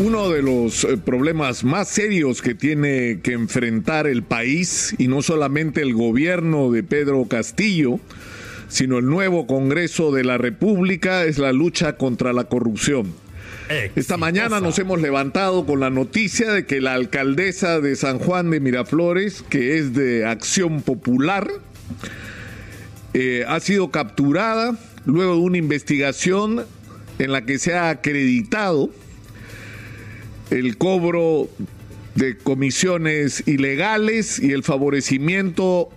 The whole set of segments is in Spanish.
Uno de los eh, problemas más serios que tiene que enfrentar el país, y no solamente el gobierno de Pedro Castillo, sino el nuevo Congreso de la República, es la lucha contra la corrupción. Esta mañana nos hemos levantado con la noticia de que la alcaldesa de San Juan de Miraflores, que es de Acción Popular, eh, ha sido capturada luego de una investigación en la que se ha acreditado el cobro de comisiones ilegales y el favorecimiento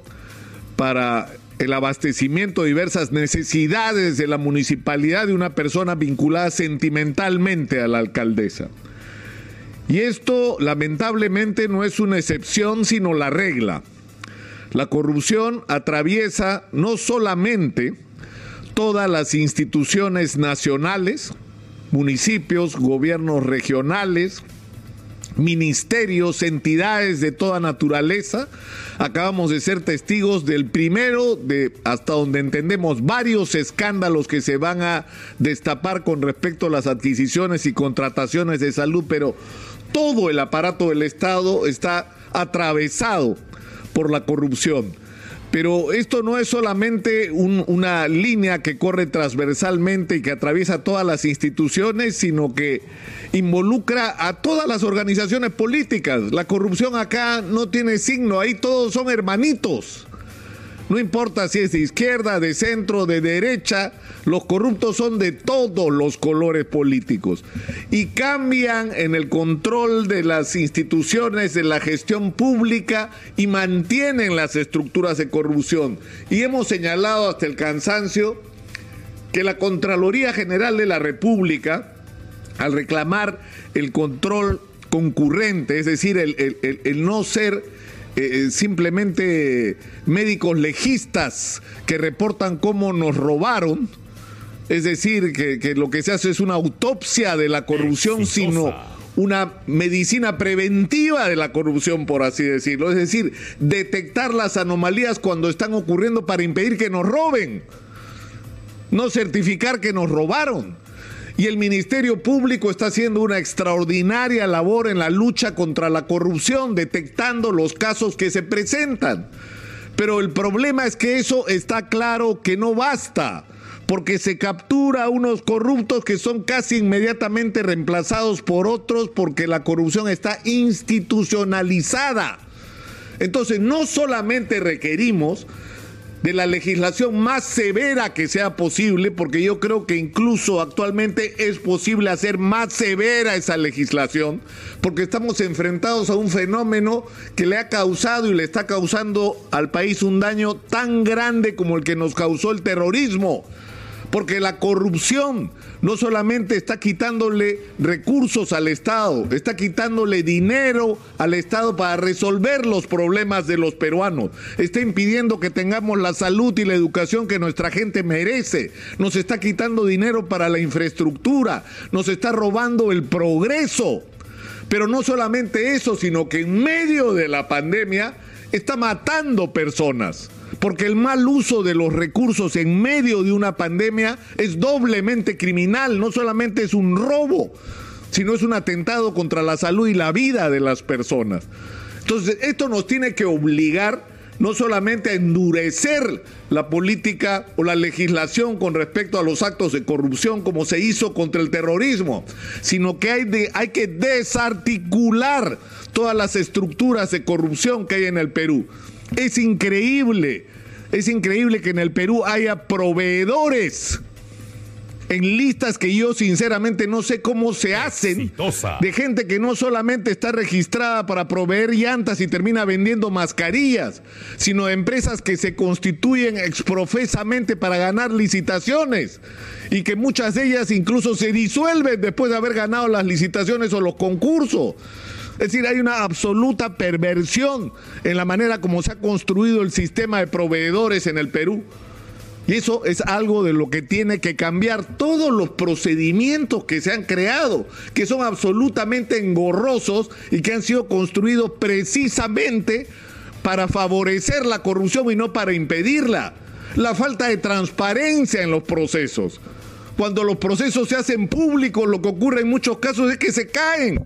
para el abastecimiento de diversas necesidades de la municipalidad de una persona vinculada sentimentalmente a la alcaldesa. Y esto lamentablemente no es una excepción, sino la regla. La corrupción atraviesa no solamente todas las instituciones nacionales, municipios, gobiernos regionales, ministerios, entidades de toda naturaleza. Acabamos de ser testigos del primero de, hasta donde entendemos, varios escándalos que se van a destapar con respecto a las adquisiciones y contrataciones de salud, pero todo el aparato del Estado está atravesado por la corrupción. Pero esto no es solamente una línea que corre transversalmente y que atraviesa todas las instituciones, sino que involucra a todas las organizaciones políticas. La corrupción acá no tiene signo, ahí todos son hermanitos. No importa si es de izquierda, de centro, de derecha, los corruptos son de todos los colores políticos y cambian en el control de las instituciones, de la gestión pública y mantienen las estructuras de corrupción. Y hemos señalado hasta el cansancio que la Contraloría General de la República, al reclamar el control concurrente, es decir, el, no ser eh, eh, simplemente médicos legistas que reportan cómo nos robaron, es decir, que, lo que se hace es una autopsia de la corrupción, sino una medicina preventiva de la corrupción, por así decirlo. Es decir, detectar las anomalías cuando están ocurriendo para impedir que nos roben, no certificar que nos robaron. Y el Ministerio Público está haciendo una extraordinaria labor en la lucha contra la corrupción, detectando los casos que se presentan. Pero el problema es que eso está claro que no basta, porque se captura a unos corruptos que son casi inmediatamente reemplazados por otros porque la corrupción está institucionalizada. Entonces, no solamente requerimos de la legislación más severa que sea posible, porque yo creo que incluso actualmente es posible hacer más severa esa legislación, porque estamos enfrentados a un fenómeno que le ha causado y le está causando al país un daño tan grande como el que nos causó el terrorismo porque la corrupción no solamente está quitándole recursos al Estado, está quitándole dinero al Estado para resolver los problemas de los peruanos, está impidiendo que tengamos la salud y la educación que nuestra gente merece, nos está quitando dinero para la infraestructura, nos está robando el progreso. Pero no solamente eso, sino que en medio de la pandemia está matando personas porque el mal uso de los recursos en medio de una pandemia es doblemente criminal, no solamente es un robo, sino es un atentado contra la salud y la vida de las personas. Entonces, esto nos tiene que obligar no solamente a endurecer la política o la legislación con respecto a los actos de corrupción como se hizo contra el terrorismo, sino que hay, de, hay que desarticular todas las estructuras de corrupción que hay en el Perú. Es increíble, es increíble que en el Perú haya proveedores en listas que yo sinceramente no sé cómo se hacen de gente que no solamente está registrada para proveer llantas y termina vendiendo mascarillas, sino empresas que se constituyen exprofesamente para ganar licitaciones y que muchas de ellas incluso se disuelven después de haber ganado las licitaciones o los concursos. Es decir, hay una absoluta perversión en la manera como se ha construido el sistema de proveedores en el Perú. Y eso es algo de lo que tiene que cambiar todos los procedimientos que se han creado, que son absolutamente engorrosos y que han sido construidos precisamente para favorecer la corrupción y no para impedirla. La falta de transparencia en los procesos. cuando los procesos se hacen públicos, lo que ocurre en muchos casos es que se caen.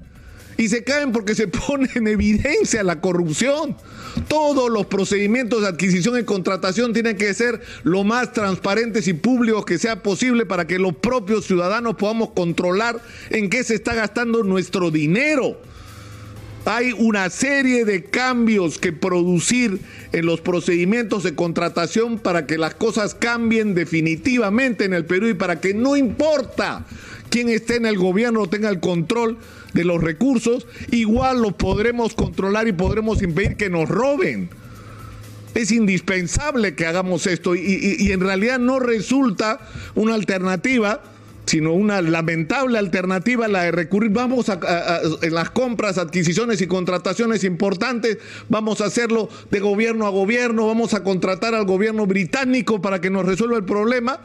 Y se caen porque se pone en evidencia la corrupción. Todos los procedimientos de adquisición y contratación tienen que ser lo más transparentes y públicos que sea posible para que los propios ciudadanos podamos controlar en qué se está gastando nuestro dinero. Hay una serie de cambios que producir en los procedimientos de contratación para que las cosas cambien definitivamente en el Perú y para que no importa quién esté en el gobierno tenga el control de los recursos, igual los podremos controlar y podremos impedir que nos roben. Es indispensable que hagamos esto y, en realidad no resulta una alternativa sino una lamentable alternativa la de recurrir. Vamos a, en las compras, adquisiciones y contrataciones importantes, vamos a hacerlo de gobierno a gobierno, vamos a contratar al gobierno británico para que nos resuelva el problema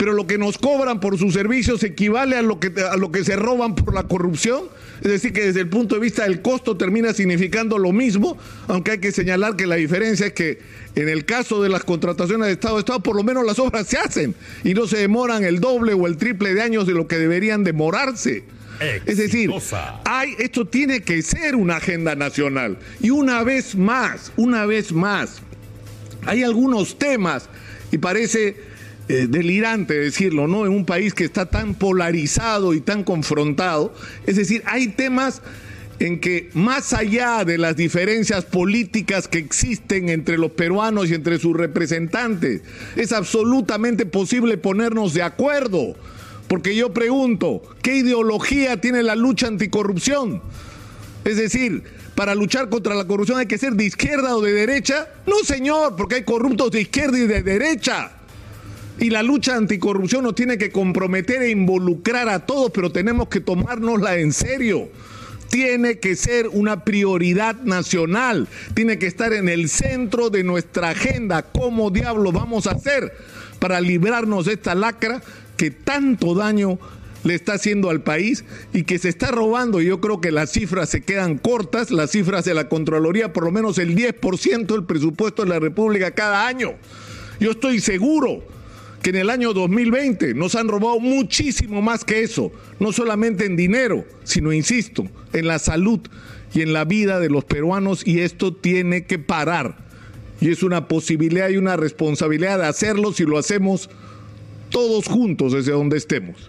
pero lo que nos cobran por sus servicios equivale a lo que, a lo que se roban por la corrupción. Es decir, que desde el punto de vista del costo termina significando lo mismo, aunque hay que señalar que la diferencia es que en el caso de las contrataciones de Estado Estado, por lo menos las obras se hacen y no se demoran el doble o el triple de años de lo que deberían demorarse. Es decir, hay, esto tiene que ser una agenda nacional. Y una vez más, una vez más, hay algunos temas, y parece eh, delirante decirlo, ¿no? En un país que está tan polarizado y tan confrontado. Es decir, hay temas en que más allá de las diferencias políticas que existen entre los peruanos y entre sus representantes, es absolutamente posible ponernos de acuerdo. Porque yo pregunto, ¿qué ideología tiene la lucha anticorrupción? Es decir, para luchar contra la corrupción hay que ser de izquierda o de derecha. No, señor, porque hay corruptos de izquierda y de derecha. Y la lucha anticorrupción nos tiene que comprometer e involucrar a todos, pero tenemos que tomárnosla en serio. Tiene que ser una prioridad nacional, tiene que estar en el centro de nuestra agenda. ¿Cómo diablos vamos a hacer para librarnos de esta lacra que tanto daño le está haciendo al país y que se está robando. Yo creo que las cifras se quedan cortas, las cifras de la Contraloría, por lo menos el 10% del presupuesto de la República cada año. Yo estoy seguro que en el año 2020 nos han robado muchísimo más que eso, no solamente en dinero, sino, insisto, en la salud y en la vida de los peruanos y esto tiene que parar. Y es una posibilidad y una responsabilidad de hacerlo si lo hacemos todos juntos desde donde estemos.